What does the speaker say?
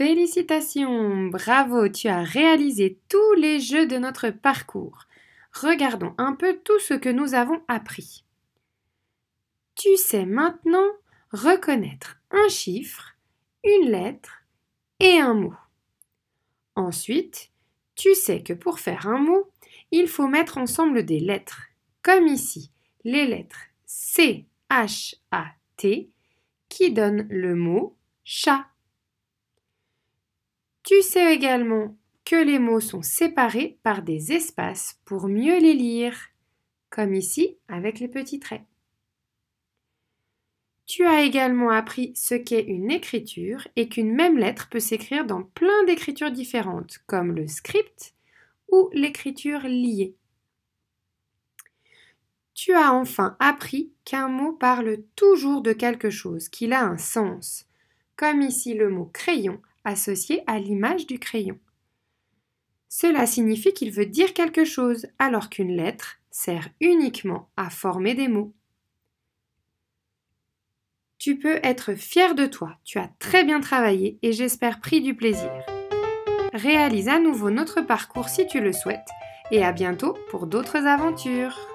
Félicitations, bravo, tu as réalisé tous les jeux de notre parcours. Regardons un peu tout ce que nous avons appris. Tu sais maintenant reconnaître un chiffre, une lettre et un mot. Ensuite, tu sais que pour faire un mot, il faut mettre ensemble des lettres, comme ici les lettres C, H, A, T, qui donnent le mot chat. Tu sais également que les mots sont séparés par des espaces pour mieux les lire, comme ici avec les petits traits. Tu as également appris ce qu'est une écriture et qu'une même lettre peut s'écrire dans plein d'écritures différentes, comme le script ou l'écriture liée. Tu as enfin appris qu'un mot parle toujours de quelque chose, qu'il a un sens, comme ici le mot crayon associé à l'image du crayon. Cela signifie qu'il veut dire quelque chose, alors qu'une lettre sert uniquement à former des mots. Tu peux être fier de toi, tu as très bien travaillé et j'espère pris du plaisir. Réalise à nouveau notre parcours si tu le souhaites et à bientôt pour d'autres aventures.